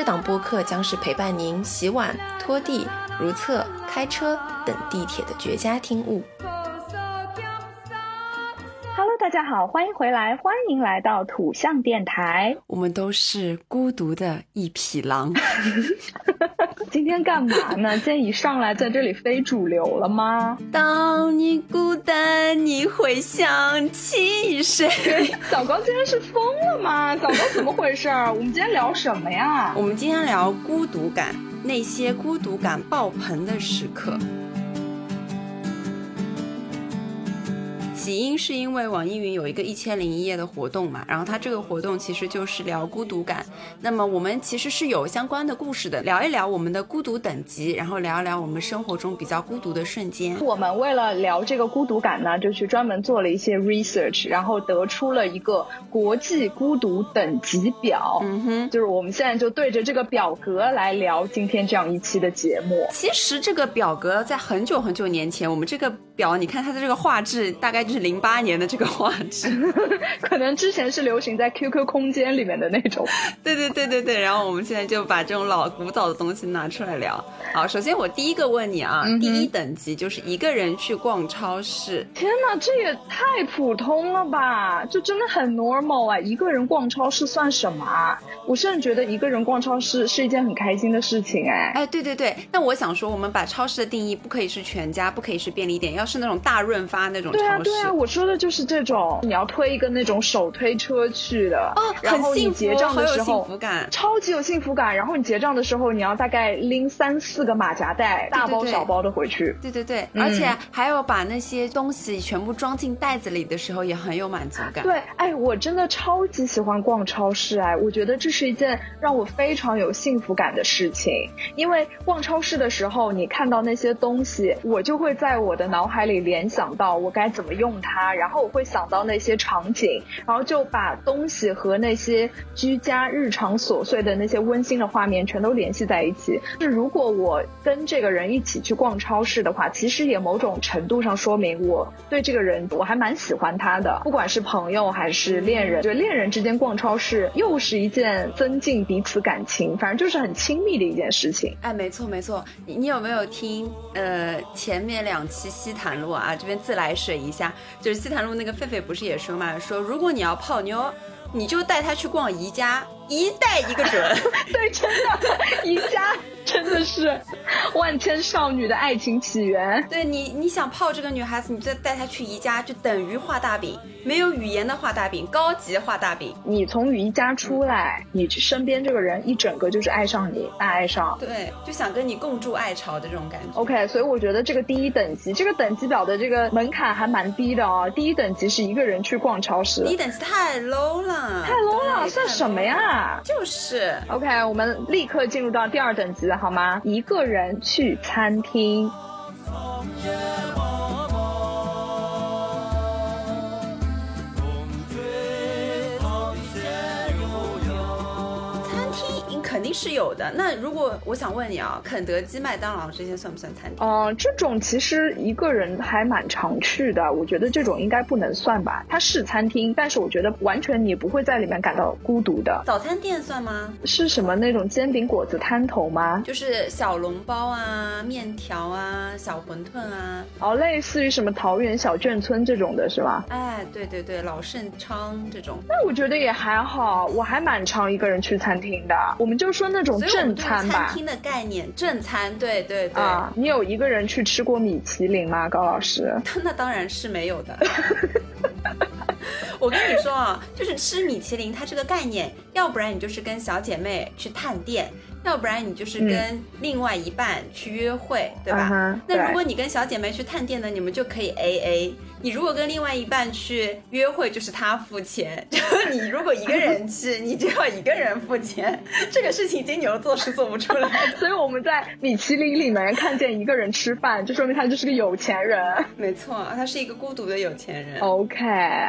这档播客将是陪伴您洗碗、拖地、如厕、开车等地铁的绝佳听物。Hello，大家好，欢迎回来，欢迎来到土象电台。我们都是孤独的一匹狼。今天干嘛呢？今天一上来在这里非主流了吗？当你孤单，你会想起谁？小高今天是疯了吗？小高怎么回事？我们今天聊什么呀？我们今天聊孤独感，那些孤独感爆棚的时刻。起因是因为网易云有一个一千零一夜的活动嘛，然后它这个活动其实就是聊孤独感。那么我们其实是有相关的故事的，聊一聊我们的孤独等级，然后聊一聊我们生活中比较孤独的瞬间。我们为了聊这个孤独感呢，就去专门做了一些 research，然后得出了一个国际孤独等级表。嗯哼，就是我们现在就对着这个表格来聊今天这样一期的节目。其实这个表格在很久很久年前，我们这个表，你看它的这个画质大概就是零八年的这个画质，可能之前是流行在 QQ 空间里面的那种。对对对对对，然后我们现在就把这种老古早的东西拿出来聊。好，首先我第一个问你啊，第一等级就是一个人去逛超市。天哪，这也太普通了吧！就真的很 normal 啊，一个人逛超市算什么啊？我甚至觉得一个人逛超市是一件很开心的事情哎。哎，对对对，那我想说，我们把超市的定义不可以是全家，不可以是便利店，要是那种大润发那种超市。对啊对啊，我说的就是这种，你要推一个那种手推车去的，哦，然后你结账的时候，幸福感，超级有幸福感。然后你结账的时候，你要大概拎三四个马甲袋，大包小包的回去。对对对，而且还有把那些东西全部装进袋子里的时候，也很有满足感。对，哎，我真的超级喜欢逛超市，哎，我觉得这是一件让我非常有幸福感的事情。因为逛超市的时候，你看到那些东西，我就会在我的脑海里联想到我该怎么用用它，然后我会想到那些场景，然后就把东西和那些居家日常琐碎的那些温馨的画面全都联系在一起。是如果我跟这个人一起去逛超市的话，其实也某种程度上说明我对这个人我还蛮喜欢他的，不管是朋友还是恋人，就恋人之间逛超市又是一件增进彼此感情，反正就是很亲密的一件事情。哎，没错没错，你有没有听呃前面两期西坛路啊？这边自来水一下，就是西坛路那个狒狒不是也说嘛，说如果你要泡妞，你就带他去逛宜家，一带一个准。对，真的，宜家真的是万千少女的爱情起源。对你，你想泡这个女孩子，你再带她去宜家，就等于画大饼，没有语言的画大饼，高级画大饼。你从宜家出来，你身边这个人一整个就是爱上你，大爱上。对，就想跟你共筑爱巢的这种感觉。OK，所以我觉得这个第一等级，这个等级表的这个门槛还蛮低的哦。第一等级是一个人去逛超市，第一等级太 low 了，太 low 了，对算什么？呀？就是。OK，我们立刻进入到第二等级了，好吗？一个人去餐厅。定是有的。那如果我想问你啊，肯德基、麦当劳这些算不算餐厅？嗯、这种其实一个人还蛮常去的，我觉得这种应该不能算吧。它是餐厅，但是我觉得完全你不会在里面感到孤独的。早餐店算吗？是什么那种煎饼果子摊头吗？就是小笼包啊、面条啊、小馄饨啊。哦，类似于什么桃园小眷村这种的是吧？哎，对对对，老盛昌这种。那我觉得也还好，我还蛮常一个人去餐厅的。我们就说那种正餐吧。餐厅的概念，正餐，对对对。啊，你有一个人去吃过米其林吗，高老师？那当然是没有的。我跟你说啊，就是吃米其林，它这个概念，要不然你就是跟小姐妹去探店，要不然你就是跟另外一半去约会，对吧？那如果你跟小姐妹去探店呢，你们就可以 A A。你如果跟另外一半去约会，就是他付钱；就你如果一个人去，你就要一个人付钱。这个事情金牛座是做不出来的。所以我们在米其林里面看见一个人吃饭，就说明他就是个有钱人。没错，他是一个孤独的有钱人。OK，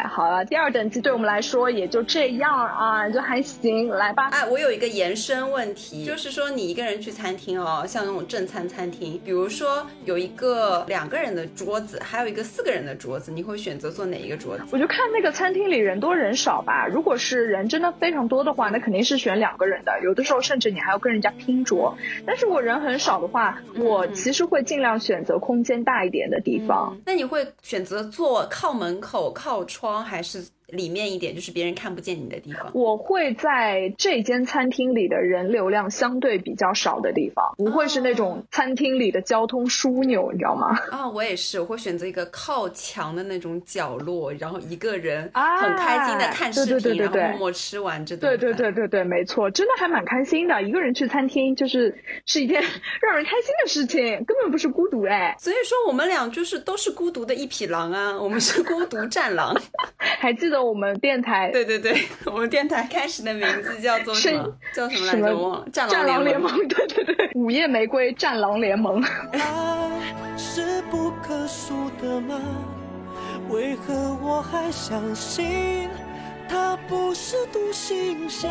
好了，第二等级对我们来说也就这样啊，就还行。来吧，哎，我有一个延伸问题，就是说你一个人去餐厅哦，像那种正餐餐厅，比如说有一个两个人的桌子，还有一个四个人的桌子，你会选择坐哪一个桌子？我就看那个餐厅里人多人少吧。如果是人真的非常多的话，那肯定是选两个人的。有的时候甚至你还要跟人家拼桌。但是我人很少的话，我其实会尽量选择空间大一点的地方。那你会选择坐靠门口、靠窗，还是？里面一点就是别人看不见你的地方。我会在这间餐厅里的人流量相对比较少的地方，不会是那种餐厅里的交通枢纽，你知道吗？啊，我也是，我会选择一个靠墙的那种角落，然后一个人很开心的看视频，然后默默吃完这顿。对对对对对，没错，真的还蛮开心的。一个人去餐厅就是是一件让人开心的事情，根本不是孤独哎。所以说我们俩就是都是孤独的一匹狼啊，我们是孤独战狼。还记得。我们电台对对对，我们电台开始的名字叫做什么？叫什么来着？忘了。战狼联盟。对对对，午夜玫瑰战狼联盟。爱是不可数的吗？为何我还相信它不是独行侠？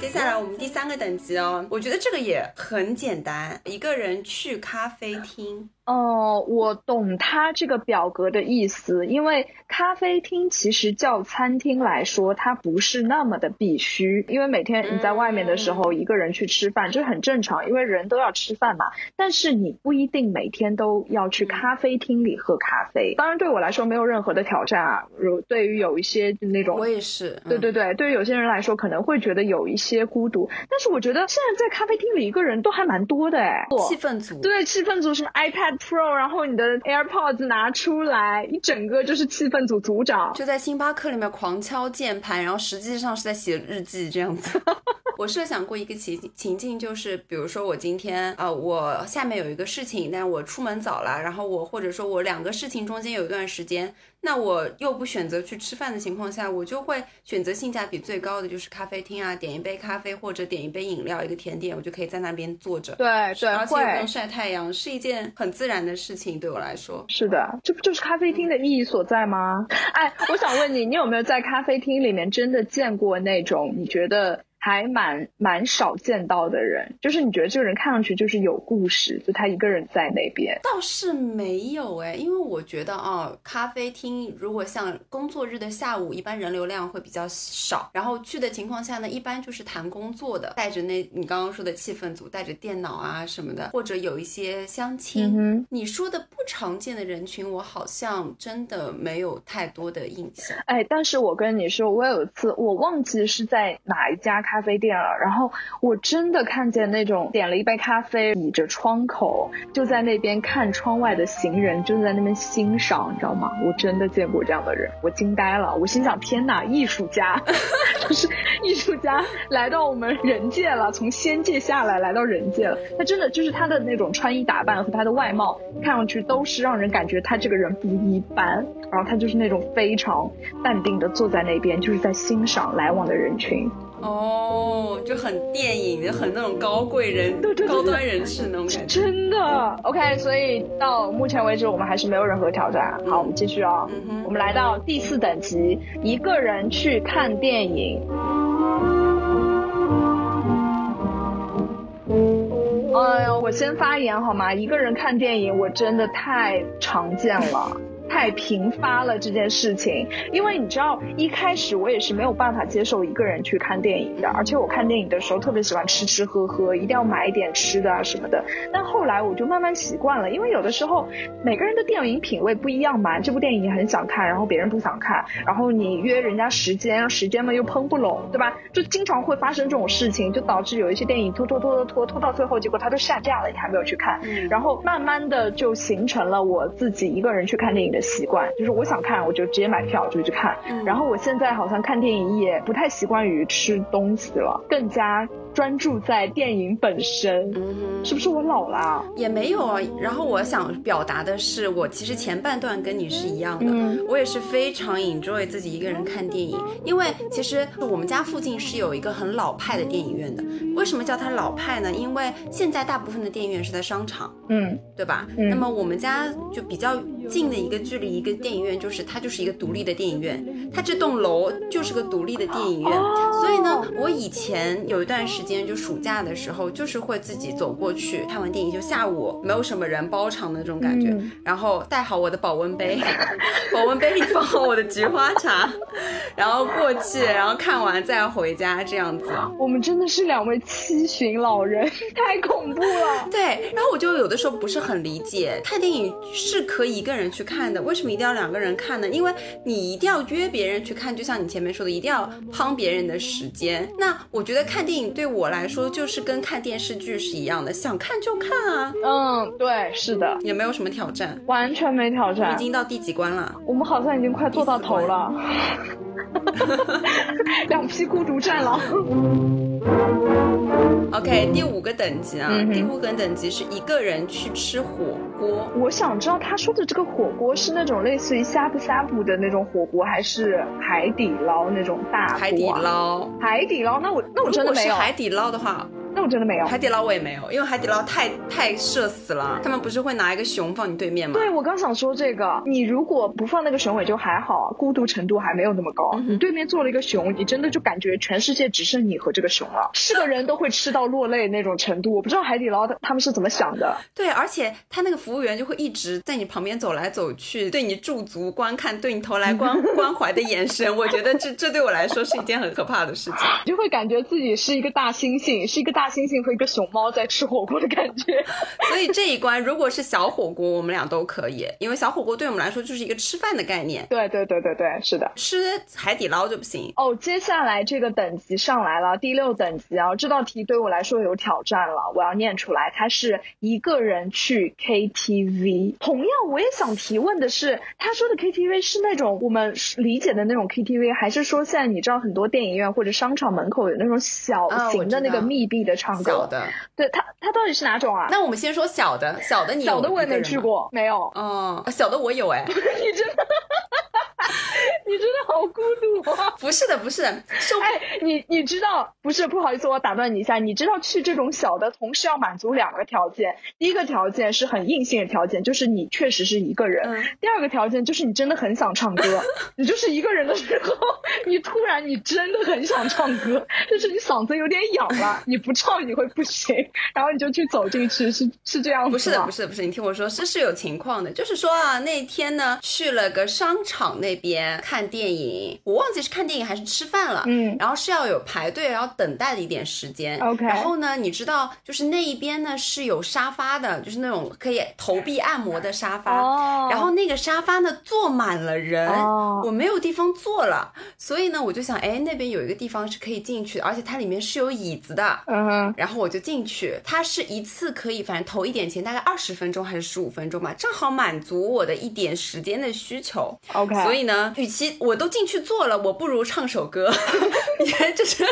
接下来我们第三个等级哦，我觉得这个也很简单，一个人去咖啡厅。哦，我懂他这个表格的意思，因为咖啡厅其实叫餐厅来说，它不是那么的必须，因为每天你在外面的时候一个人去吃饭，这很正常，因为人都要吃饭嘛。但是你不一定每天都要去咖啡厅里喝咖啡。当然对我来说没有任何的挑战啊，如对于有一些那种，我也是，对对对，对于有些人来说可能会觉得有一些孤独，但是我觉得现在在咖啡厅里一个人都还蛮多的哎，气氛组，对气氛组什么 iPad。Pro，然后你的 AirPods 拿出来，一整个就是气氛组组长，就在星巴克里面狂敲键盘，然后实际上是在写日记这样子。我设想过一个情情境，就是比如说我今天啊，我下面有一个事情，但我出门早了，然后我或者说我两个事情中间有一段时间。那我又不选择去吃饭的情况下，我就会选择性价比最高的，就是咖啡厅啊，点一杯咖啡或者点一杯饮料，一个甜点，我就可以在那边坐着。对对，而且不用晒太阳，是一件很自然的事情，对我来说。是的，这不就是咖啡厅的意义所在吗？哎，我想问你，你有没有在咖啡厅里面真的见过那种你觉得？还蛮蛮少见到的人，就是你觉得这个人看上去就是有故事，就他一个人在那边。倒是没有哎，因为我觉得啊，咖啡厅如果像工作日的下午，一般人流量会比较少，然后去的情况下呢，一般就是谈工作的，带着那你刚刚说的气氛组，带着电脑啊什么的，或者有一些相亲。你说的不常见的人群，我好像真的没有太多的印象。哎，但是我跟你说，我有一次我忘记是在哪一家。咖啡店了，然后我真的看见那种点了一杯咖啡，倚着窗口就在那边看窗外的行人，就在那边欣赏，你知道吗？我真的见过这样的人，我惊呆了。我心想：天哪，艺术家，就是艺术家来到我们人界了，从仙界下来来到人界了。他真的就是他的那种穿衣打扮和他的外貌，看上去都是让人感觉他这个人不一般。然后他就是那种非常淡定的坐在那边，就是在欣赏来往的人群。哦，就很电影，很那种高贵人、高端人士那种感觉。真的，OK，所以到目前为止我们还是没有任何挑战。好，我们继续哦。我们来到第四等级，一个人去看电影。哎呀，我先发言好吗？一个人看电影，我真的太常见了。太频发了这件事情，因为你知道，一开始我也是没有办法接受一个人去看电影的，而且我看电影的时候特别喜欢吃吃喝喝，一定要买一点吃的啊什么的。但后来我就慢慢习惯了，因为有的时候每个人的电影品味不一样嘛，这部电影你很想看，然后别人不想看，然后你约人家时间，时间嘛又碰不拢，对吧？就经常会发生这种事情，就导致有一些电影拖拖拖拖拖拖到最后，结果它都下架了，你还没有去看，然后慢慢的就形成了我自己一个人去看电影的。习惯就是我想看我就直接买票就去看，然后我现在好像看电影也不太习惯于吃东西了，更加专注在电影本身。是不是我老了？也没有啊。然后我想表达的是，我其实前半段跟你是一样的，嗯我也是非常 enjoy 自己一个人看电影，因为其实我们家附近是有一个很老派的电影院的。为什么叫它老派呢？因为现在大部分的电影院是在商场，嗯对吧？嗯那么我们家就比较近的一个距离，一个电影院就是它就是一个独立的电影院，它这栋楼就是个独立的电影院。所以呢，我以前有一段时间就暑假的时候，就是会自己走过去看完电影，就下午没有什么人包场的那种感觉，嗯然后带好我的保温杯，保温杯里放好我的菊花茶，然后过去，然后看完再回家这样子。我们真的是两位七旬老人，太恐怖了。对，然后我就有的时候不是很理解，看电影是可以一个人去看的，为什么一定要两个人看呢？因为你一定要约别人去看，就像你前面说的，一定要帮别人的时间。那我觉得看电影对我来说就是跟看电视剧是一样的，想看就看啊，嗯，对，是的，也没有什么挑战。完全没挑战已。经到第几关了？我们好像已经快做到头了，两批孤独战狼。OK，第五个等级啊，嗯第五个等级是一个人去吃火锅。我想知道他说的这个火锅是那种类似于呷哺呷哺的那种火锅，还是海底捞那种大锅啊？海底捞，海底捞，那我那我真的没有，海底捞的话，那我真的没有。海底捞我也没有，因为海底捞太太社死了。他们不是会拿一个熊放你对面吗？对，我刚想说这个，你如果不放那个熊尾就还好，孤独程度还没有那么高。嗯你对面坐了一个熊，你真的就感觉全世界只剩你和这个熊了，是个人都会吃到落泪那种程度。我不知道海底捞他他们是怎么想的。对，而且他那个服务员就会一直在你旁边走来走去，对你驻足观看，对你投来关 关怀的眼神。我觉得这这对我来说是一件很可怕的事情。你 就会感觉自己是一个大猩猩，是一个大猩猩和一个熊猫在吃火锅的感觉。所以这一关如果是小火锅，我们俩都可以，因为小火锅对我们来说就是一个吃饭的概念，对对对对对，是的。吃海底捞就不行。哦，接下来这个等级上来了，第六等级啊，这道题对我来说有挑战了，我要念出来。他是一个人去 KTV，同样我也想提问的是，他说的 KTV 是那种我们理解的那种 KTV，还是说现在你知道很多电影院或者商场门口有那种小型的那个密闭的唱歌？小的，对它它到底是哪种啊？那我们先说小的，小的你小的我也没。去过，没有。嗯，小的我有哎，你真的，你真的好孤独啊！不是的，不是的，是哎，你你知道不是？不好意思，我打断你一下。你知道去这种小的，同时要满足两个条件。第一个条件是很硬性的条件，就是你确实是一个人；嗯第二个条件就是你真的很想唱歌。你就是一个人的时候，你突然你真的很想唱歌，就是你嗓子有点痒了，你不唱你会不行，然后你就去走进去，是是这样？不是的，不是的，不是，你听我说，是是有情况的，就是说啊，那天呢去了个商场那边看电影，我忘记是看电影还是吃饭了，嗯。然后是要有排队，然后等待的一点时间。OK 然后呢，你知道，就是那一边呢是有沙发的，就是那种可以投币按摩的沙发，哦。然后那个沙发呢坐满了人，哦。我没有地方坐了，所以呢我就想，哎，那边有一个地方是可以进去的，而且它里面是有椅子的，嗯哼，然后我就进去，它是一次可以，反正投一点钱，大概二十分钟还是十五分钟吧，正好满足我的一点时间的需求。OK 所以呢，与其我都进去做了，我不如唱首歌，因为就是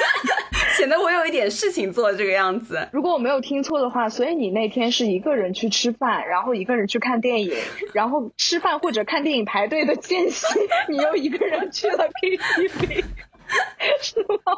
显得我有一点事情做这个样子。如果我没有听错的话，所以你那天是一个人去吃饭，然后一个人去看电影，然后吃饭或者看电影排队的间隙，你又一个人去了 KTV，是吗？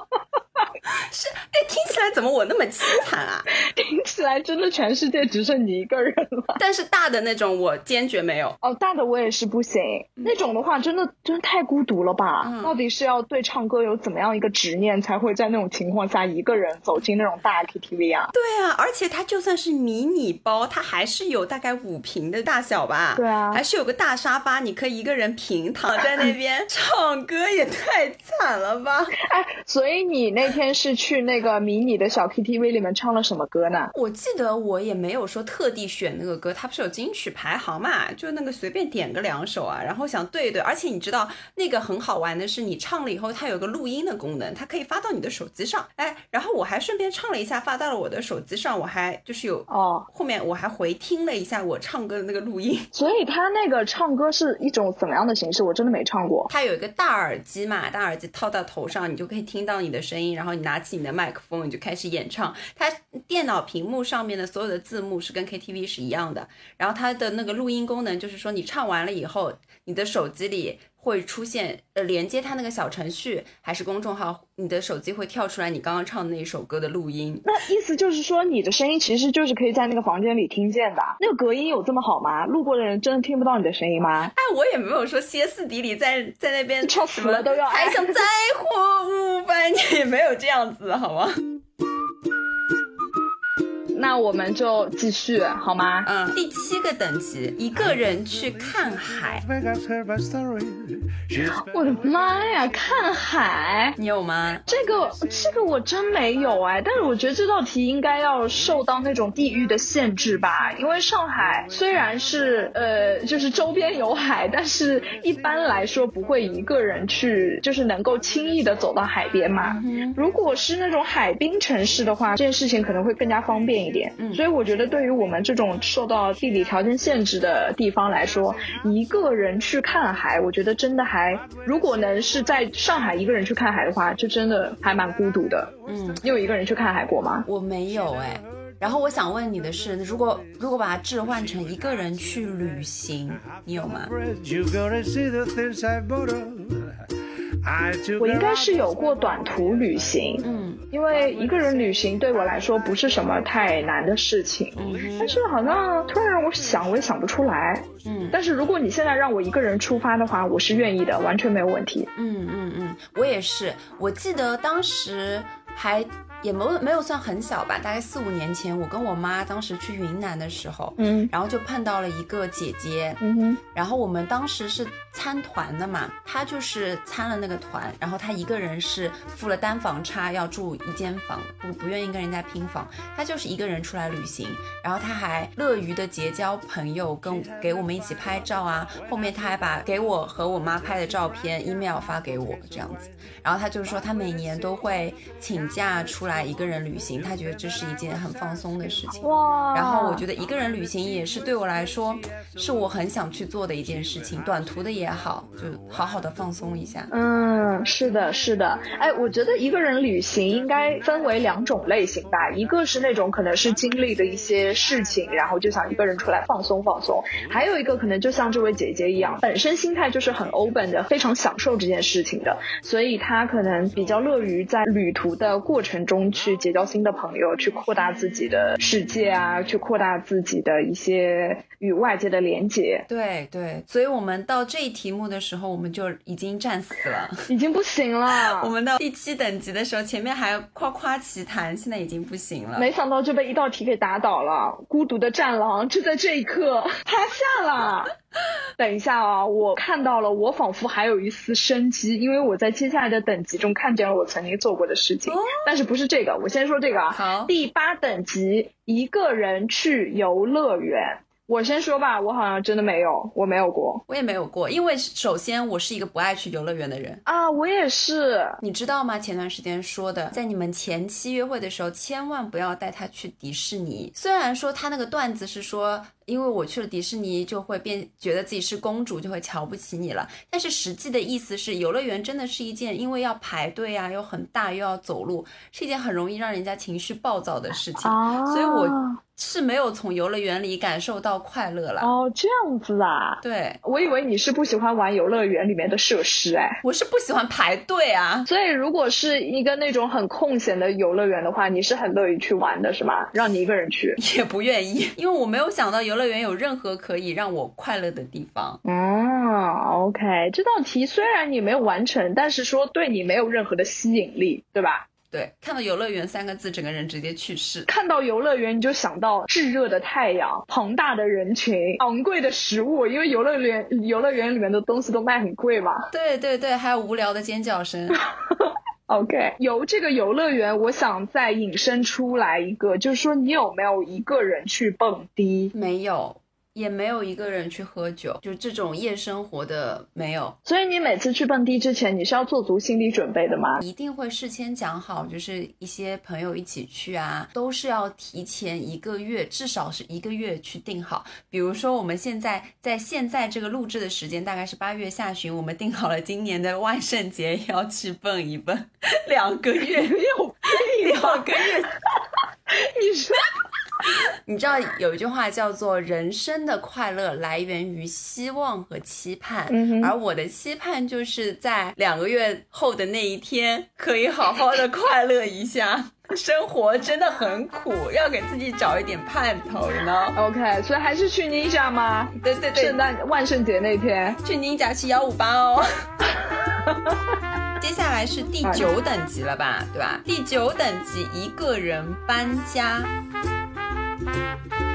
是，哎，听起来怎么我那么凄惨啊？听起来真的全世界只剩你一个人了。但是大的那种我坚决没有。哦，大的我也是不行，那种的话真的真的太孤独了吧？嗯到底是要对唱歌有怎么样一个执念，才会在那种情况下一个人走进那种大 KTV 啊？对啊，而且它就算是迷你包，它还是有大概五平的大小吧？对啊还是有个大沙发，你可以一个人平躺在那边 唱歌，也太惨了吧！哎，所以你那天是去那个迷你的小 KTV 里面唱了什么歌呢？我我记得我也没有说特地选那个歌，它不是有金曲排行嘛，就那个随便点个两首啊，然后想对一对。而且你知道那个很好玩的是，你唱了以后，它有个录音的功能，它可以发到你的手机上。哎，然后我还顺便唱了一下，发到了我的手机上，我还就是有哦，后面我还回听了一下我唱歌的那个录音。所以它那个唱歌是一种怎么样的形式？我真的没唱过。它有一个大耳机嘛，大耳机套到头上，你就可以听到你的声音，然后你拿起你的麦克风，你就开始演唱。它电脑屏幕上面的所有的字幕是跟 KTV 是一样的，然后它的那个录音功能就是说你唱完了以后，你的手机里会出现呃连接它那个小程序还是公众号，你的手机会跳出来你刚刚唱的那首歌的录音。那意思就是说，你的声音其实就是可以在那个房间里听见的。那个隔音有这么好吗？路过的人真的听不到你的声音吗？哎，我也没有说歇斯底里在在那边吵死了都要还想再活五百年，也没有这样子，好吗？那我们就继续好吗？嗯，第七个等级，一个人去看海。我的妈呀，看海，你有吗？这个这个我真没有哎，但是我觉得这道题应该要受到那种地域的限制吧，因为上海虽然是呃就是周边有海，但是一般来说不会一个人去，就是能够轻易的走到海边嘛。如果是那种海滨城市的话，这件事情可能会更加方便一点。嗯所以我觉得对于我们这种受到地理条件限制的地方来说，一个人去看海，我觉得真的还，如果能是在上海一个人去看海的话，就真的还蛮孤独的。嗯，你有一个人去看海过吗？我没有哎。然后我想问你的是，如果如果把它置换成一个人去旅行，你有吗？我应该是有过短途旅行，嗯因为一个人旅行对我来说不是什么太难的事情。嗯但是好像突然让我想，我也想不出来。嗯但是如果你现在让我一个人出发的话，我是愿意的，完全没有问题。嗯嗯嗯，我也是。我记得当时还也没有没有算很小吧，大概四五年前，我跟我妈当时去云南的时候，嗯。然后就碰到了一个姐姐，嗯哼，然后我们当时是参团的嘛，她就是参了那个团，然后她一个人是付了单房差，要住一间房，不不愿意跟人家拼房，她就是一个人出来旅行，然后她还乐于的结交朋友，跟给我们一起拍照啊，后面她还把给我和我妈拍的照片 email 发给我这样子，然后她就是说她每年都会请假出来一个人旅行，他觉得这是一件很放松的事情。哇然后我觉得一个人旅行也是对我来说，是我很想去做的一件事情，短途的也好，就好好的放松一下。嗯，是的，是的。哎，我觉得一个人旅行应该分为两种类型吧，一个是那种可能是经历的一些事情，然后就想一个人出来放松放松；还有一个可能就像这位姐姐一样，本身心态就是很 open 的，非常享受这件事情的，所以她可能比较乐于在旅途的过程中去结交新的朋友，去扩大自己的世界啊，去扩大自己的一些与外界的连接。对对，所以我们到这一题目的时候，我们就已经战死了。已经不行了，我们到第七等级的时候，前面还夸夸其谈，现在已经不行了。没想到就被一道题给打倒了，孤独的战狼就在这一刻 趴下了。等一下啊，我看到了，我仿佛还有一丝生机，因为我在接下来的等级中看见了我曾经做过的事情，哦但是不是这个，我先说这个啊。好第八等级，一个人去游乐园。我先说吧，我好像真的没有，我没有过我也没有过，因为首先我是一个不爱去游乐园的人。啊，我也是。你知道吗？前段时间说的，在你们前期约会的时候，千万不要带他去迪士尼。虽然说他那个段子是说，因为我去了迪士尼就会变觉得自己是公主，就会瞧不起你了。但是实际的意思是，游乐园真的是一件因为要排队啊，又很大，又要走路，是一件很容易让人家情绪暴躁的事情。啊所以我是没有从游乐园里感受到快乐了。哦，这样子啊。对，我以为你是不喜欢玩游乐园里面的设施哎，我是不喜欢排队啊。所以如果是一个那种很空闲的游乐园的话，你是很乐意去玩的是吗？让你一个人去？也不愿意，因为我没有想到游乐园有任何可以让我快乐的地方。哦，OK，这道题虽然你没有完成，但是说对你没有任何的吸引力，对吧？对，看到游乐园三个字，整个人直接去世。看到游乐园你就想到炙热的太阳、庞大的人群、昂贵的食物，因为游乐园游乐园里面的东西都卖很贵嘛。对对对，还有无聊的尖叫声。OK，由这个游乐园，我想再引申出来一个，就是说你有没有一个人去蹦迪？没有。也没有一个人去喝酒，就这种夜生活的没有。所以你每次去蹦迪之前，你是要做足心理准备的吗？一定会事先讲好，就是一些朋友一起去啊，都是要提前一个月，至少是一个月去定好。比如说我们现在在现在这个录制的时间大概是八月下旬，我们定好了今年的万圣节要去蹦一蹦，两个月，两个月，你说。你知道有一句话叫做“人生的快乐来源于希望和期盼”，而我的期盼就是在两个月后的那一天可以好好的快乐一下。生活真的很苦，要给自己找一点盼头呢。OK，所以还是去宁夏吗？对对对，圣诞万圣节那天去宁家去幺五八哦。接下来是第九等级了吧，对吧？第九等级一个人搬家。Thank you.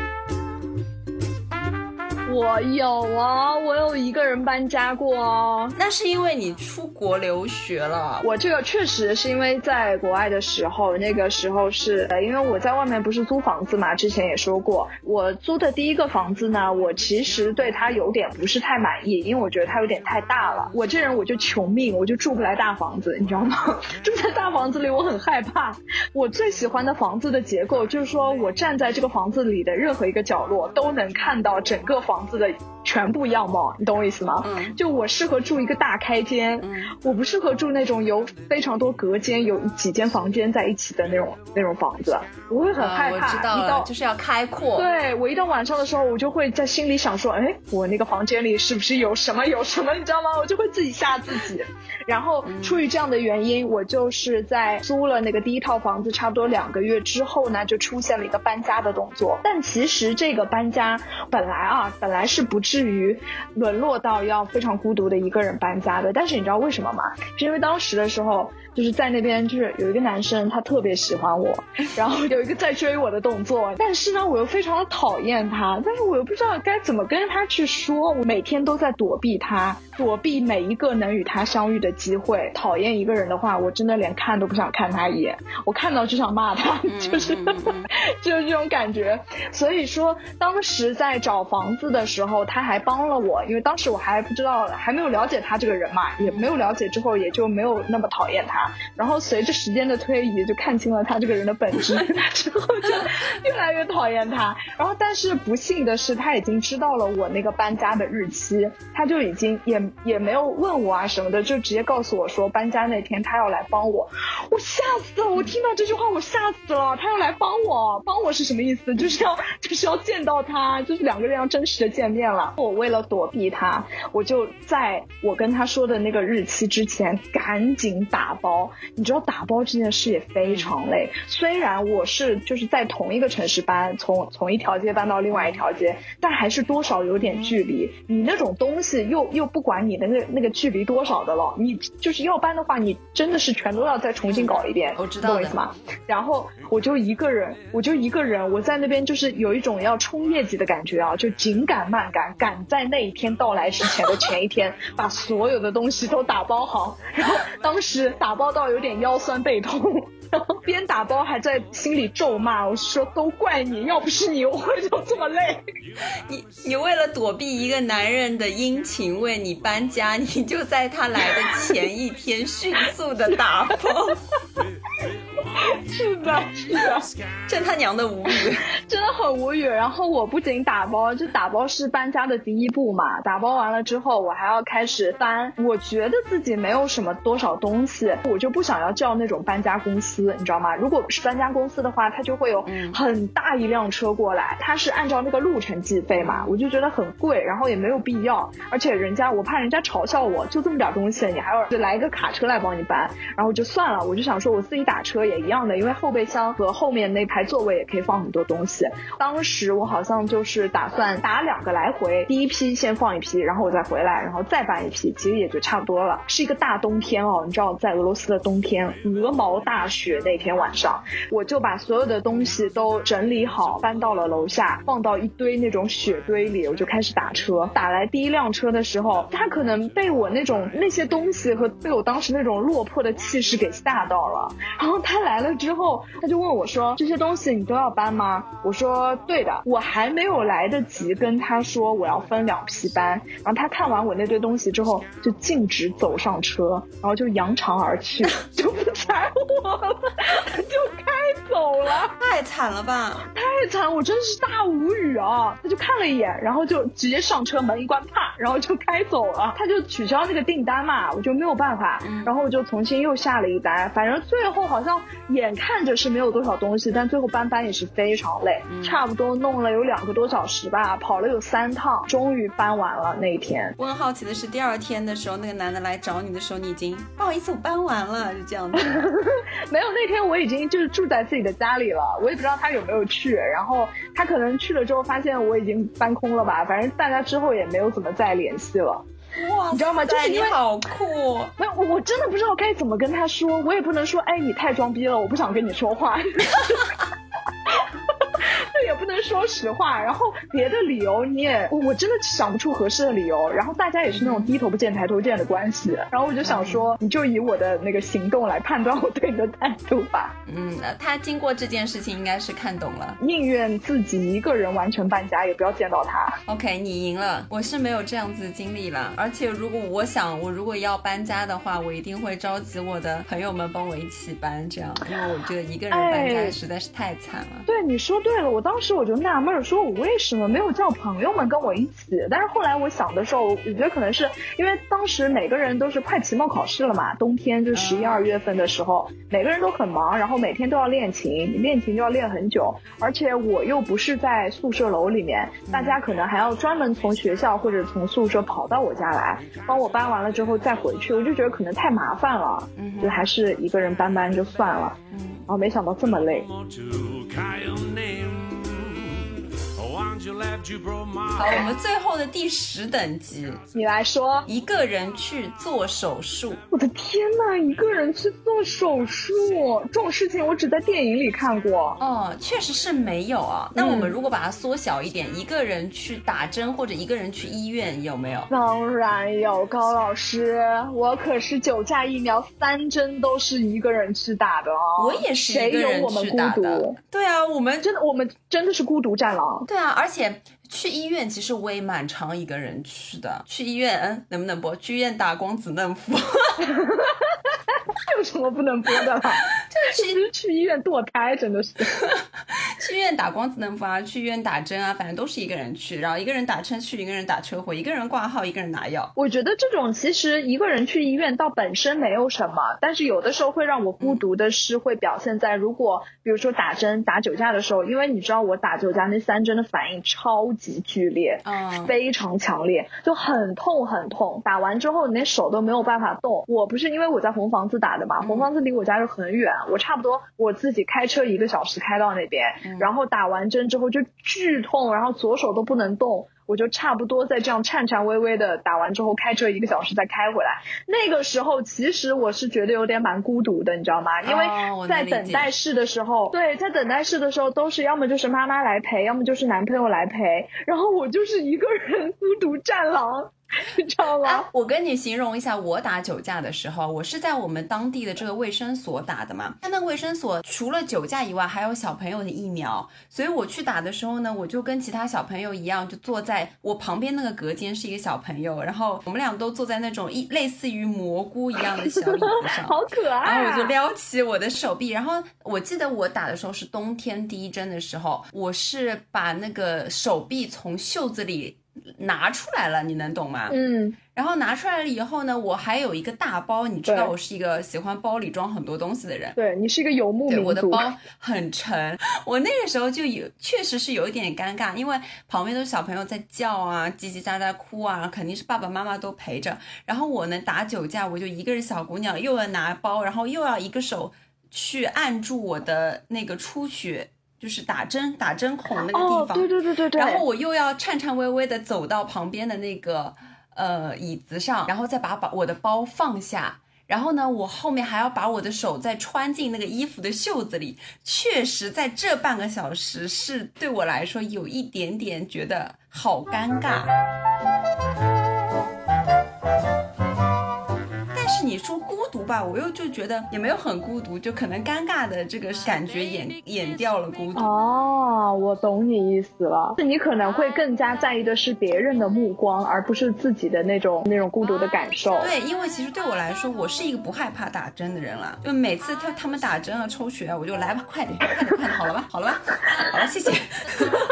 我有啊，我有一个人搬家过哦。那是因为你出国留学了。我这个确实是因为在国外的时候，那个时候是呃，因为我在外面不是租房子嘛，之前也说过，我租的第一个房子呢，我其实对它有点不是太满意，因为我觉得它有点太大了。我这人我就穷命，我就住不来大房子，你知道吗？住在大房子里我很害怕。我最喜欢的房子的结构就是说我站在这个房子里的任何一个角落都能看到整个房。房子的全部样貌，你懂我意思吗？嗯，就我适合住一个大开间，嗯，我不适合住那种有非常多隔间、有几间房间在一起的那种那种房子，我会很害怕。一到就是要开阔。对我一到晚上的时候，我就会在心里想说，哎，我那个房间里是不是有什么有什么？你知道吗？我就会自己吓自己。然后出于这样的原因，我就是在租了那个第一套房子差不多两个月之后呢，就出现了一个搬家的动作。但其实这个搬家本来啊，本来是不至于沦落到要非常孤独的一个人搬家的。但是你知道为什么吗？是因为当时的时候。就是在那边，就是有一个男生，他特别喜欢我，然后有一个在追我的动作，但是呢，我又非常的讨厌他，但是我又不知道该怎么跟他去说，我每天都在躲避他，躲避每一个能与他相遇的机会。讨厌一个人的话，我真的连看都不想看他一眼，我看到就想骂他，就是 就是这种感觉。所以说，当时在找房子的时候，他还帮了我，因为当时我还不知道，还没有了解他这个人嘛，也没有了解之后，也就没有那么讨厌他。然后随着时间的推移，就看清了他这个人的本质，之后就越来越讨厌他。然后，但是不幸的是，他已经知道了我那个搬家的日期，他就已经也也没有问我啊什么的，就直接告诉我说搬家那天他要来帮我。我吓死了！我听到这句话我吓死了。他要来帮我，帮我是什么意思？就是要就是要见到他，就是两个人要真实的见面了。我为了躲避他，我就在我跟他说的那个日期之前赶紧打包。你知道打包这件事也非常累。虽然我是就是在同一个城市搬，从从一条街搬到另外一条街，但还是多少有点距离。你那种东西又又不管你的那那个距离多少的了，你就是要搬的话，你真的是全都要再重新搞一遍。我知道，懂我意思吗？然后我就一个人，我就一个人，我在那边就是有一种要冲业绩的感觉啊，就紧赶慢赶，赶在那一天到来之前的前一天，把所有的东西都打包好。然后当时打包。到有点腰酸背痛，然后边打包还在心里咒骂，我说都怪你，要不是你，我会就这么累。你你为了躲避一个男人的殷勤为你搬家，你就在他来的前一天迅速的打包。是的，是的，真他娘的无语，真的很无语。然后我不仅打包，就打包是搬家的第一步嘛。打包完了之后，我还要开始搬。我觉得自己没有什么多少东西，我就不想要叫那种搬家公司，你知道吗？如果是搬家公司的话，它就会有很大一辆车过来，它是按照那个路程计费嘛，我就觉得很贵，然后也没有必要。而且人家我怕人家嘲笑我，就这么点东西，你还要来一个卡车来帮你搬，然后就算了。我就想说我自己打车也一样样的。因为后备箱和后面那排座位也可以放很多东西。当时我好像就是打算打两个来回，第一批先放一批，然后我再回来，然后再搬一批，其实也就差不多了。是一个大冬天哦，你知道，在俄罗斯的冬天，鹅毛大雪那天晚上，我就把所有的东西都整理好，搬到了楼下，放到一堆那种雪堆里，我就开始打车。打来第一辆车的时候，他可能被我那种那些东西和被我当时那种落魄的气势给吓到了。然后他来来了之后，他就问我说：“这些东西你都要搬吗？”我说：“对的。”我还没有来得及跟他说我要分两批搬，然后他看完我那堆东西之后，就径直走上车，然后就扬长而去，就不睬我了，就开走了。太惨了吧！太惨，我真的是大无语啊！他就看了一眼，然后就直接上车，门一关，啪，然后就开走了。他就取消那个订单嘛，我就没有办法，然后我就重新又下了一单。反正最后好像眼看着是没有多少东西，但最后搬搬也是非常累，差不多弄了有两个多小时吧，跑了有三趟，终于搬完了那一天。我很好奇的是，第二天的时候，那个男的来找你的时候，你已经不好意思，我搬完了，就这样子。没有，那天我已经就是住在自己的家里了，我也不知道他有没有去。然后他可能去了之后，发现我已经搬空了吧，反正大家之后也没有怎么再联系了。哇，你知道吗？就是你好酷。没有，我我真的不知道该怎么跟他说，我也不能说，哎，你太装逼了，我不想跟你说话。这也不能说实话，然后别的理由你也，我我真的想不出合适的理由。然后大家也是那种低头不见抬头见的关系，然后我就想说，你就以我的那个行动来判断我对你的态度吧。嗯，他经过这件事情应该是看懂了，宁愿自己一个人完全搬家，也不要见到他。OK，你赢了，我是没有这样子经历了。而且如果我想，我如果要搬家的话，我一定会召集我的朋友们帮我一起搬，这样，因为我觉得一个人搬家实在是太惨了。对，你说对了，我当时我就纳闷，说我为什么没有叫朋友们跟我一起？但是后来我想的时候，我觉得可能是因为当时每个人都是快期末考试了嘛，冬天就十一二月份的时候，每个人都很忙，然后每天都要练琴，练琴就要练很久，而且我又不是在宿舍楼里面，大家可能还要专门从学校或者从宿舍跑到我家来帮我搬完了之后再回去，我就觉得可能太麻烦了，就还是一个人搬搬就算了，然后没想到这么累。好，我们最后的第十等级，你来说，一个人去做手术。我的天呐，一个人去做手术这种事情，我只在电影里看过。哦，确实是没有啊。那我们如果把它缩小一点，一个人去打针或者一个人去医院，有没有？当然有，高老师，我可是九价疫苗三针都是一个人去打的哦。我也是一个人去打的。对啊，我们真的，我们真的是孤独战狼。对啊，而且且去医院其实我也蛮常一个人去的。去医院，嗯，能不能播？去医院打光子嫩肤。有什么不能播的了？就是其实去医院堕胎，真的是。去医院打光子嫩肤啊，去医院打针啊，反正都是一个人去。然后一个人打车去，一个人打车回，一个人挂号，一个人拿药。我觉得这种其实一个人去医院倒本身没有什么，但是有的时候会让我孤独的是会表现在，如果比如说打针打酒驾的时候，因为你知道我打酒驾那三针的反应超级剧烈，嗯，非常强烈，就很痛很痛。打完之后你那手都没有办法动。我不是因为我在红房子打的嘛，红房子离我家又很远，我差不多我自己开车一个小时开到那边。然后打完针之后就剧痛，然后左手都不能动，我就差不多在这样颤颤巍巍的打完之后开车一个小时再开回来。那个时候其实我是觉得有点蛮孤独的，你知道吗？因为在等待室的时候，对，在等待室的时候都是要么就是妈妈来陪，要么就是男朋友来陪，然后我就是一个人孤独战狼。你知道吗？我跟你形容一下，我打酒驾的时候，我是在我们当地的这个卫生所打的嘛。他那个卫生所除了酒驾以外，还有小朋友的疫苗，所以我去打的时候呢，我就跟其他小朋友一样，就坐在我旁边那个隔间是一个小朋友，然后我们俩都坐在那种一类似于蘑菇一样的小椅子上，好可爱。然后我就撩起我的手臂，然后我记得我打的时候是冬天第一针的时候，我是把那个手臂从袖子里。拿出来了，你能懂吗？嗯，然后拿出来了以后呢，我还有一个大包，你知道我是一个喜欢包里装很多东西的人。对你是一个游牧民族。我的包很沉，我那个时候就有，确实是有一点尴尬，因为旁边都是小朋友在叫啊，叽叽喳喳哭啊，肯定是爸爸妈妈都陪着。然后我呢打酒驾，我就一个人小姑娘，又要拿包，然后又要一个手。去按住我的那个出血，就是打针打针孔那个地方，对对对对对，然后我又要颤颤巍巍的走到旁边的那个呃椅子上，然后再把把我的包放下。然后呢，我后面还要把我的手再穿进那个衣服的袖子里。确实，在这半个小时是对我来说有一点点觉得好尴尬。你说孤独吧，我又就觉得也没有很孤独，就可能尴尬的这个感觉掩掩掉了孤独。哦，我懂你意思了，是你可能会更加在意的是别人的目光，而不是自己的那种那种孤独的感受。对，因为其实对我来说，我是一个不害怕打针的人了。就每次他他们打针啊、抽血啊，我就来吧，快点，快点，快点，好了吧，好了吧，好了，谢谢。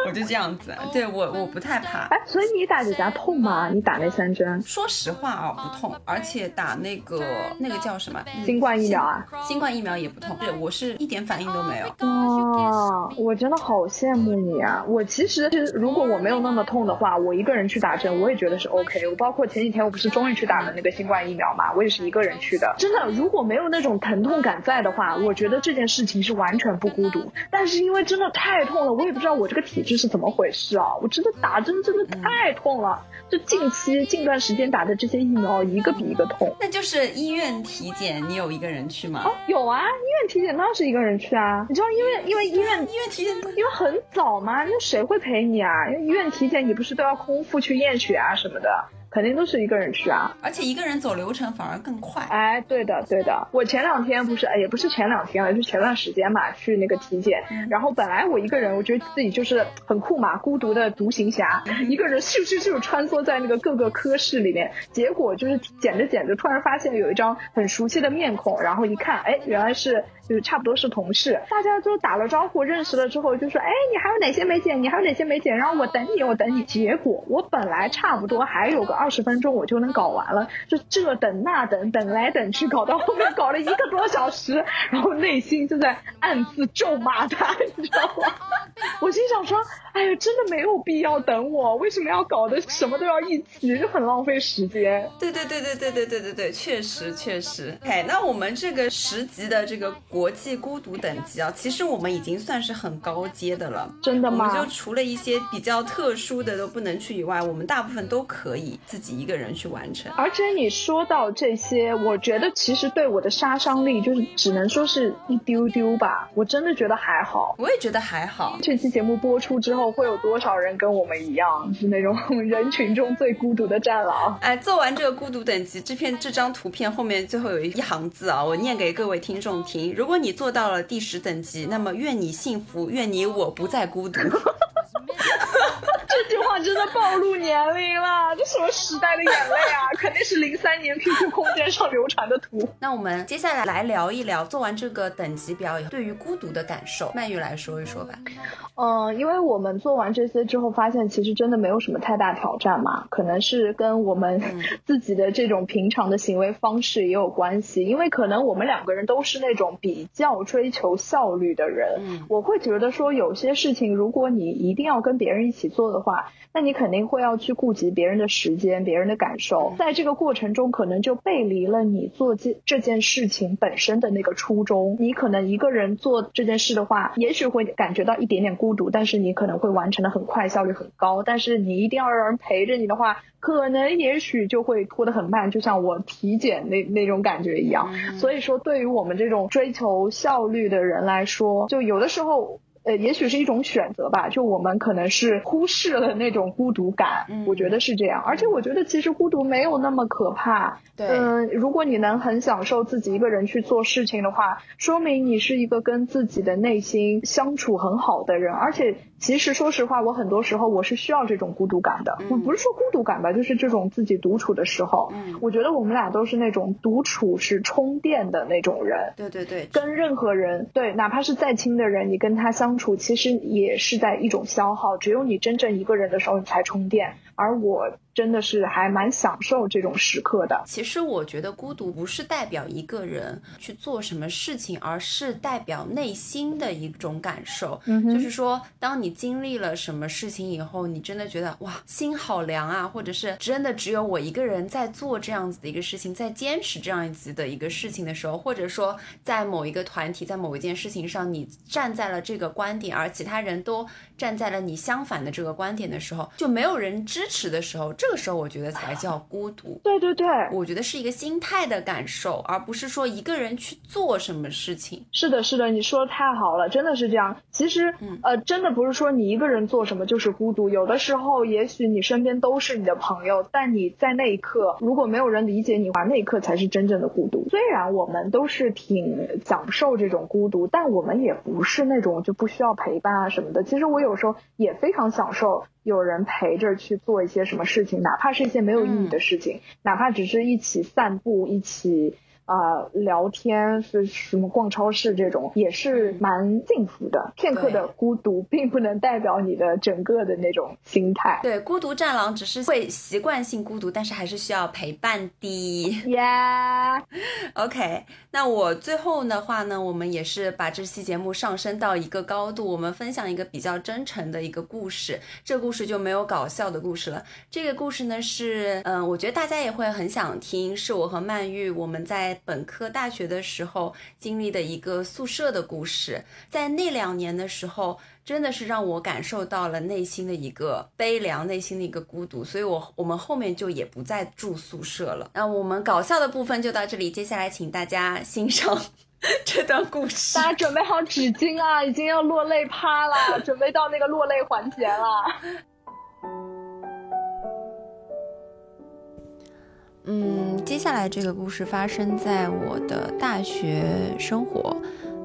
我就这样子，对我我不太怕。哎，所以你打指甲痛吗？你打那三针？说实话啊，不痛，而且打那个。那个叫什么？新冠疫苗啊？新冠疫苗也不痛，对我是一点反应都没有。哇，我真的好羡慕你啊！我其实如果我没有那么痛的话，我一个人去打针，我也觉得是 OK。我包括前几天我不是终于去打了那个新冠疫苗嘛，我也是一个人去的。真的，如果没有那种疼痛感在的话，我觉得这件事情是完全不孤独。但是因为真的太痛了，我也不知道我这个体质是怎么回事啊！我真的打针真的太痛了，就近期近段时间打的这些疫苗，一个比一个痛。那就是医院。体检，你有一个人去吗？哦，有啊，医院体检当然是一个人去啊。你知道，因为因为医院医院体检，因为很早嘛，那谁会陪你啊？因为医院体检，你不是都要空腹去验血啊什么的。肯定都是一个人去啊，而且一个人走流程反而更快。哎，对的，对的。我前两天不是，哎，也不是前两天了，就前段时间嘛，去那个体检。然后本来我一个人，我觉得自己就是很酷嘛，孤独的独行侠，一个人咻咻咻穿梭在那个各个科室里面。结果就是检着检着，突然发现有一张很熟悉的面孔，然后一看，哎，原来是。就是差不多是同事，大家都打了招呼，认识了之后就说，哎，你还有哪些没剪？你还有哪些没剪？然后我等你，我等你。结果我本来差不多还有个二十分钟，我就能搞完了，就这等那等，等来等去，搞到后面搞了一个多小时，然后内心就在暗自咒骂他，你知道吗？我心想说，哎呀，真的没有必要等我，为什么要搞得什么都要一起，就很浪费时间。对对对对对对对对对，确实确实。哎，那我们这个十级的这个国际孤独等级啊，其实我们已经算是很高阶的了。真的吗？我们就除了一些比较特殊的都不能去以外，我们大部分都可以自己一个人去完成。而且你说到这些，我觉得其实对我的杀伤力就是只能说是一丢丢吧。我真的觉得还好。我也觉得还好。这期节目播出之后，会有多少人跟我们一样，是那种 人群中最孤独的战狼？哎，做完这个孤独等级，这片这张图片后面最后有一行字啊，我念给各位听众听。如果你做到了第十等级，那么愿你幸福，愿你我不再孤独。这句话真的暴露年龄了，这什么时代的眼泪啊？肯定是零三年 QQ 空间上流传的图。那我们接下来来聊一聊，做完这个等级表以后，对于孤独的感受，曼玉来说一说吧。嗯，因为我们做完这些之后，发现其实真的没有什么太大挑战嘛，可能是跟我们 自己的这种平常的行为方式也有关系。因为可能我们两个人都是那种比较追求效率的人，我会觉得说有些事情，如果你一定要跟别人一起做的话。那你肯定会要去顾及别人的时间、别人的感受，在这个过程中，可能就背离了你做这这件事情本身的那个初衷。你可能一个人做这件事的话，也许会感觉到一点点孤独，但是你可能会完成的很快，效率很高。但是你一定要让人陪着你的话，可能也许就会拖得很慢，就像我体检那那种感觉一样。所以说，对于我们这种追求效率的人来说，就有的时候。呃，也许是一种选择吧，就我们可能是忽视了那种孤独感，我觉得是这样。而且我觉得其实孤独没有那么可怕。嗯，如果你能很享受自己一个人去做事情的话，说明你是一个跟自己的内心相处很好的人。而且，其实说实话，我很多时候我是需要这种孤独感的。我不是说孤独感吧，就是这种自己独处的时候。嗯，我觉得我们俩都是那种独处是充电的那种人。对对对，跟任何人，对，哪怕是再亲的人，你跟他相处，其实也是在一种消耗。只有你真正一个人的时候，你才充电。而我。真的是还蛮享受这种时刻的。其实我觉得孤独不是代表一个人去做什么事情，而是代表内心的一种感受。嗯就是说，当你经历了什么事情以后，你真的觉得哇，心好凉啊，或者是真的只有我一个人在做这样子的一个事情，在坚持这样子的一个事情的时候，或者说在某一个团体，在某一件事情上，你站在了这个观点，而其他人都站在了你相反的这个观点的时候，就没有人支持的时候。这个时候，我觉得才叫 孤独。对对对，我觉得是一个心态的感受，而不是说一个人去做什么事情。是的，是的，你说的太好了，真的是这样。其实，嗯呃，真的不是说你一个人做什么就是孤独，有的时候也许你身边都是你的朋友，但你在那一刻如果没有人理解你的话，那一刻才是真正的孤独。虽然我们都是挺享受这种孤独，但我们也不是那种就不需要陪伴啊什么的。其实我有时候也非常享受。有人陪着去做一些什么事情，哪怕是一些没有意义的事情，哪怕只是一起散步，一起。啊，聊天是什么逛超市这种也是蛮幸福的。片刻的孤独并不能代表你的整个的那种心态。对，孤独战狼只是会习惯性孤独，但是还是需要陪伴的。Yeah。OK，那我最后的话呢，我们也是把这期节目上升到一个高度，我们分享一个比较真诚的一个故事。这故事就没有搞笑的故事了。这个故事呢是，嗯，我觉得大家也会很想听，是我和曼玉我们在。本科大学的时候经历的一个宿舍的故事，在那两年的时候，真的是让我感受到了内心的一个悲凉，内心的一个孤独，所以我我们后面就也不再住宿舍了。那我们搞笑的部分就到这里，接下来请大家欣赏 这段故事。大家准备好纸巾啊，已经要落泪趴了，准备到那个落泪环节了。嗯，接下来这个故事发生在我的大学生活。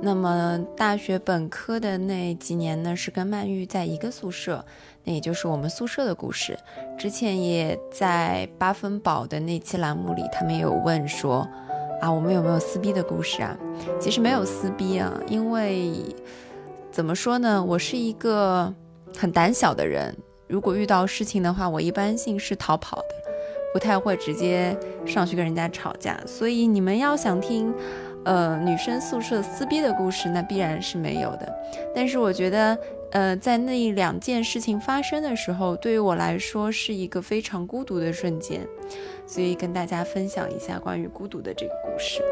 那么大学本科的那几年呢，是跟曼玉在一个宿舍，那也就是我们宿舍的故事。之前也在八分饱的那期栏目里，他们有问说，啊，我们有没有撕逼的故事啊？其实没有撕逼啊，因为怎么说呢，我是一个很胆小的人，如果遇到事情的话，我一般性是逃跑的。不太会直接上去跟人家吵架，所以你们要想听，呃，女生宿舍撕逼的故事，那必然是没有的。但是我觉得，呃，在那两件事情发生的时候，对于我来说是一个非常孤独的瞬间，所以跟大家分享一下关于孤独的这个故事。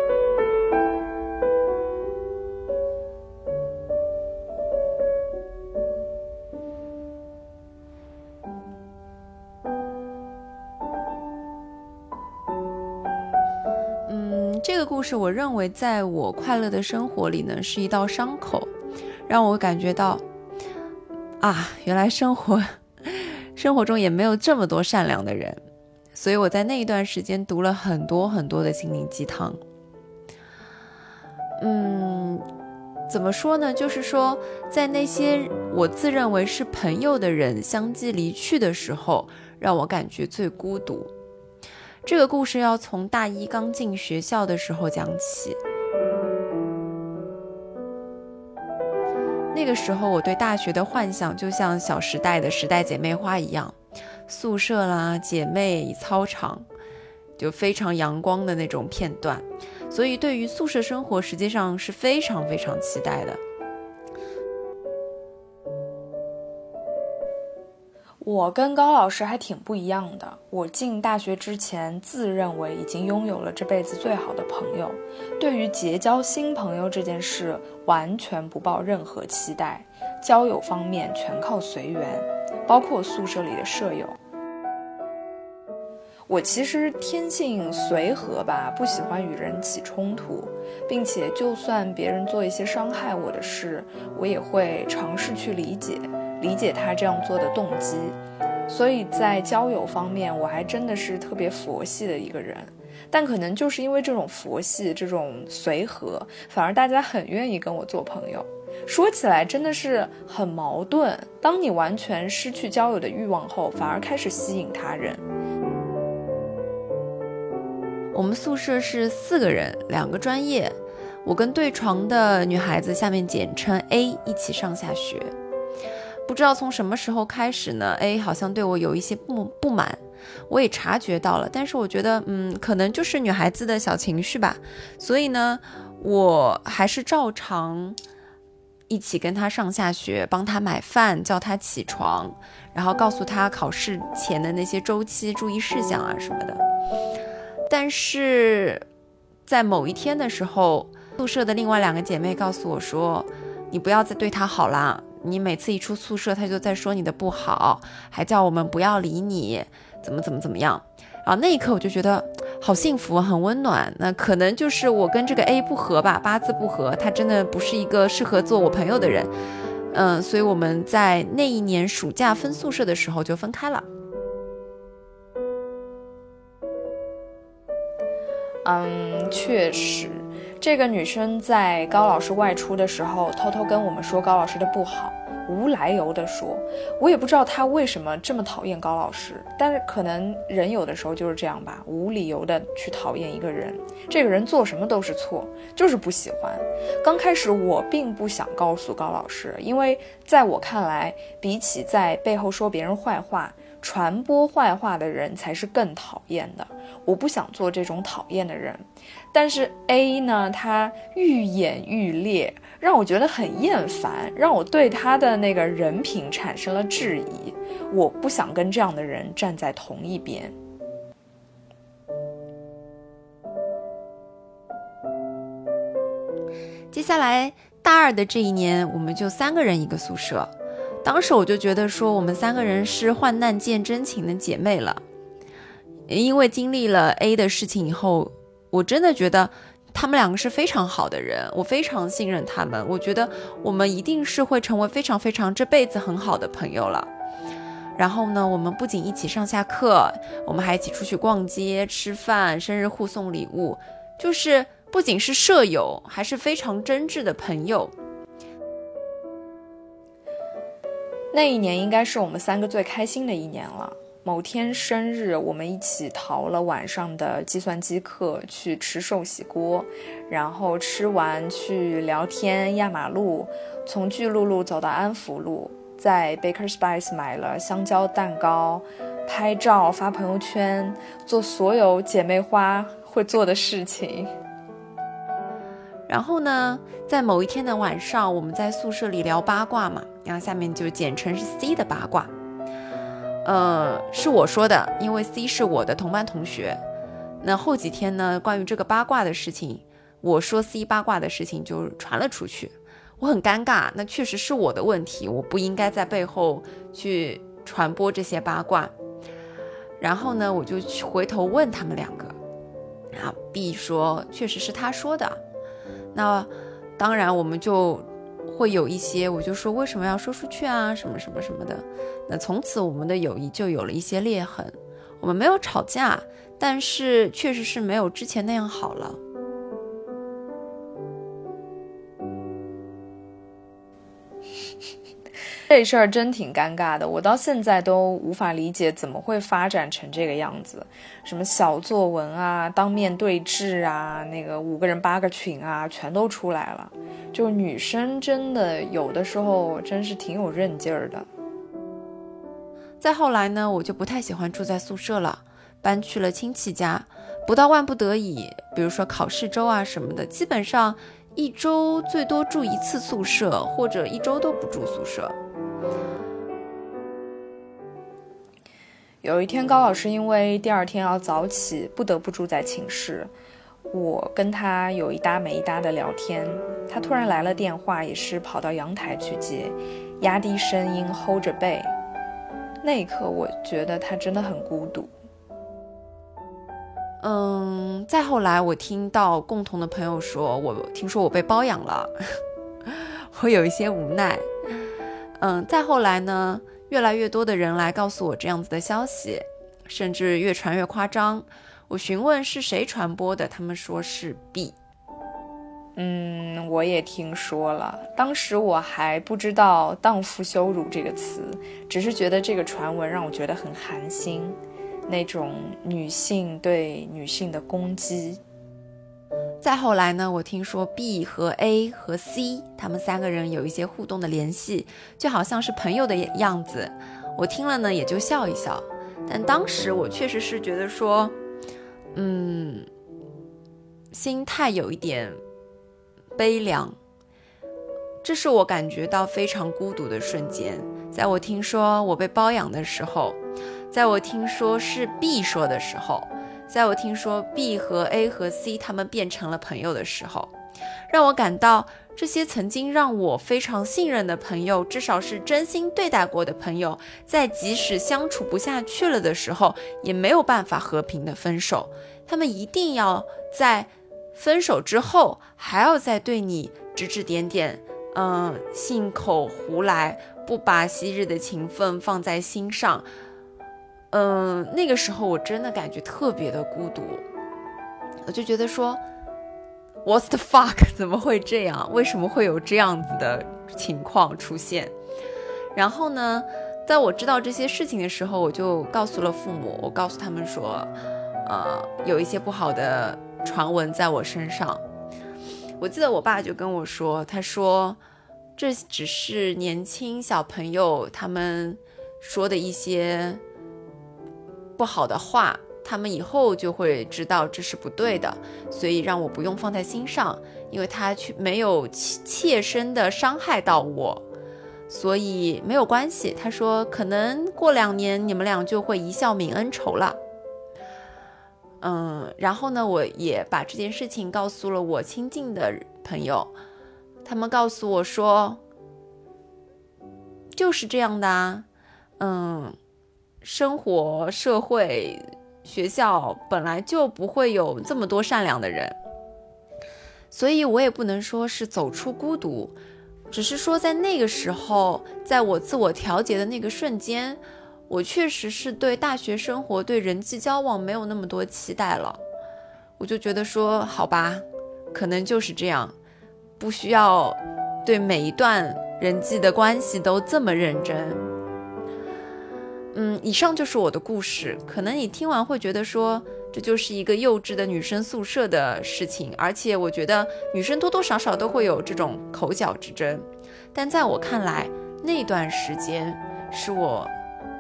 这个故事，我认为在我快乐的生活里呢，是一道伤口，让我感觉到，啊，原来生活 生活中也没有这么多善良的人，所以我在那一段时间读了很多很多的心灵鸡汤。嗯，怎么说呢？就是说，在那些我自认为是朋友的人相继离去的时候，让我感觉最孤独。这个故事要从大一刚进学校的时候讲起。那个时候，我对大学的幻想就像《小时代》的时代姐妹花一样，宿舍啦、姐妹、操场，就非常阳光的那种片段。所以，对于宿舍生活，实际上是非常非常期待的。我跟高老师还挺不一样的。我进大学之前，自认为已经拥有了这辈子最好的朋友，对于结交新朋友这件事完全不抱任何期待，交友方面全靠随缘，包括宿舍里的舍友。我其实天性随和吧，不喜欢与人起冲突，并且就算别人做一些伤害我的事，我也会尝试去理解。理解他这样做的动机，所以在交友方面，我还真的是特别佛系的一个人。但可能就是因为这种佛系、这种随和，反而大家很愿意跟我做朋友。说起来真的是很矛盾。当你完全失去交友的欲望后，反而开始吸引他人。我们宿舍是四个人，两个专业，我跟对床的女孩子，下面简称 A，一起上下学。不知道从什么时候开始呢，A 好像对我有一些不不满，我也察觉到了。但是我觉得，嗯，可能就是女孩子的小情绪吧。所以呢，我还是照常一起跟他上下学，帮他买饭，叫他起床，然后告诉他考试前的那些周期注意事项啊什么的。但是在某一天的时候，宿舍的另外两个姐妹告诉我说：“你不要再对他好啦。”你每次一出宿舍，他就在说你的不好，还叫我们不要理你，怎么怎么怎么样。然后那一刻我就觉得好幸福，很温暖。那可能就是我跟这个 A 不合吧，八字不合，他真的不是一个适合做我朋友的人。嗯，所以我们在那一年暑假分宿舍的时候就分开了。嗯，确实。这个女生在高老师外出的时候，偷偷跟我们说高老师的不好，无来由的说。我也不知道她为什么这么讨厌高老师，但是可能人有的时候就是这样吧，无理由的去讨厌一个人。这个人做什么都是错，就是不喜欢。刚开始我并不想告诉高老师，因为在我看来，比起在背后说别人坏话。传播坏话的人才是更讨厌的，我不想做这种讨厌的人。但是 A 呢，他愈演愈烈，让我觉得很厌烦，让我对他的那个人品产生了质疑。我不想跟这样的人站在同一边。接下来大二的这一年，我们就三个人一个宿舍。当时我就觉得说，我们三个人是患难见真情的姐妹了，因为经历了 A 的事情以后，我真的觉得他们两个是非常好的人，我非常信任他们，我觉得我们一定是会成为非常非常这辈子很好的朋友了。然后呢，我们不仅一起上下课，我们还一起出去逛街、吃饭、生日互送礼物，就是不仅是舍友，还是非常真挚的朋友。那一年应该是我们三个最开心的一年了。某天生日，我们一起逃了晚上的计算机课去吃寿喜锅，然后吃完去聊天压马路，从巨鹿路走到安福路，在 Baker Spice 买了香蕉蛋糕，拍照发朋友圈，做所有姐妹花会做的事情。然后呢，在某一天的晚上，我们在宿舍里聊八卦嘛，然后下面就简称是 C 的八卦。呃，是我说的，因为 C 是我的同班同学。那后几天呢，关于这个八卦的事情，我说 C 八卦的事情就传了出去，我很尴尬。那确实是我的问题，我不应该在背后去传播这些八卦。然后呢，我就回头问他们两个，啊，B 说确实是他说的。那当然，我们就会有一些，我就说为什么要说出去啊，什么什么什么的。那从此我们的友谊就有了一些裂痕。我们没有吵架，但是确实是没有之前那样好了。这事儿真挺尴尬的，我到现在都无法理解怎么会发展成这个样子。什么小作文啊，当面对质啊，那个五个人八个群啊，全都出来了。就女生真的有的时候真是挺有韧劲儿的。再后来呢，我就不太喜欢住在宿舍了，搬去了亲戚家。不到万不得已，比如说考试周啊什么的，基本上一周最多住一次宿舍，或者一周都不住宿舍。有一天，高老师因为第二天要早起，不得不住在寝室。我跟他有一搭没一搭的聊天，他突然来了电话，也是跑到阳台去接，压低声音，hold 着背。那一刻，我觉得他真的很孤独。嗯，再后来，我听到共同的朋友说，我听说我被包养了，我有一些无奈。嗯，再后来呢？越来越多的人来告诉我这样子的消息，甚至越传越夸张。我询问是谁传播的，他们说是 B。嗯，我也听说了。当时我还不知道“荡妇羞辱”这个词，只是觉得这个传闻让我觉得很寒心，那种女性对女性的攻击。再后来呢，我听说 B 和 A 和 C 他们三个人有一些互动的联系，就好像是朋友的样子。我听了呢，也就笑一笑。但当时我确实是觉得说，嗯，心态有一点悲凉。这是我感觉到非常孤独的瞬间。在我听说我被包养的时候，在我听说是 B 说的时候，在我听说 B 和 A 和 C 他们变成了朋友的时候，让我感到。这些曾经让我非常信任的朋友，至少是真心对待过的朋友，在即使相处不下去了的时候，也没有办法和平的分手。他们一定要在分手之后，还要再对你指指点点，嗯，信口胡来，不把昔日的情分放在心上。嗯，那个时候我真的感觉特别的孤独，我就觉得说。，What's the fuck？怎么会这样？为什么会有这样子的情况出现？然后呢，在我知道这些事情的时候，我就告诉了父母。我告诉他们说，呃，有一些不好的传闻在我身上。我记得我爸就跟我说，他说这只是年轻小朋友他们说的一些不好的话。他们以后就会知道这是不对的，所以让我不用放在心上，因为他却没有切身的伤害到我，所以没有关系。他说可能过两年你们俩就会一笑泯恩仇了。嗯，然后呢，我也把这件事情告诉了我亲近的朋友，他们告诉我说，就是这样的啊，嗯，生活社会。学校本来就不会有这么多善良的人，所以我也不能说是走出孤独，只是说在那个时候，在我自我调节的那个瞬间，我确实是对大学生活、对人际交往没有那么多期待了。我就觉得说，好吧，可能就是这样，不需要对每一段人际的关系都这么认真。嗯，以上就是我的故事。可能你听完会觉得说，这就是一个幼稚的女生宿舍的事情，而且我觉得女生多多少少都会有这种口角之争。但在我看来，那段时间是我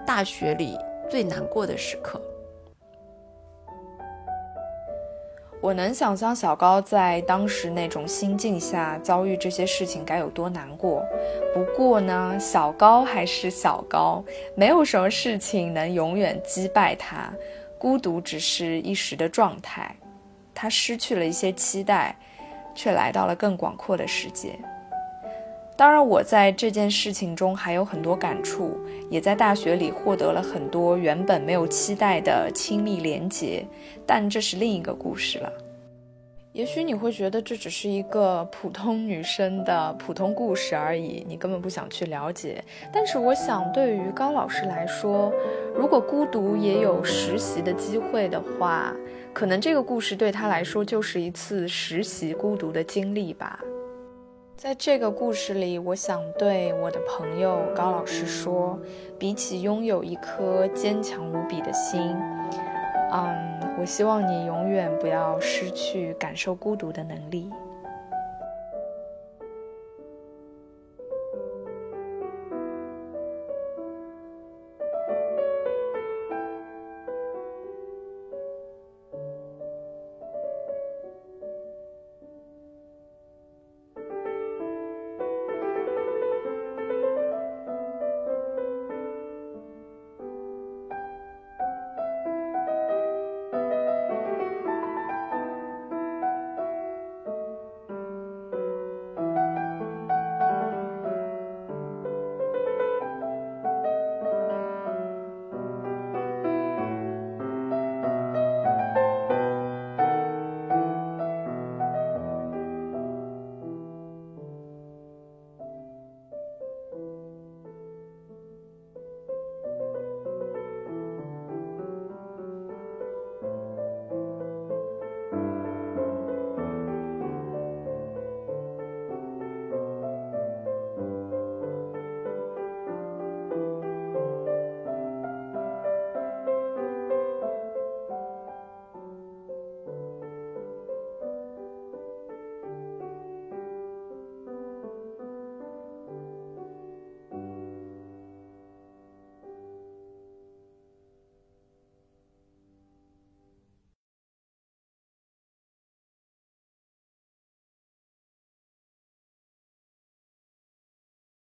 大学里最难过的时刻。我能想象小高在当时那种心境下遭遇这些事情该有多难过。不过呢，小高还是小高，没有什么事情能永远击败他。孤独只是一时的状态，他失去了一些期待，却来到了更广阔的世界。当然，我在这件事情中还有很多感触，也在大学里获得了很多原本没有期待的亲密连结，但这是另一个故事了。也许你会觉得这只是一个普通女生的普通故事而已，你根本不想去了解。但是我想，对于高老师来说，如果孤独也有实习的机会的话，可能这个故事对他来说就是一次实习孤独的经历吧。在这个故事里，我想对我的朋友高老师说：，比起拥有一颗坚强无比的心，嗯，我希望你永远不要失去感受孤独的能力。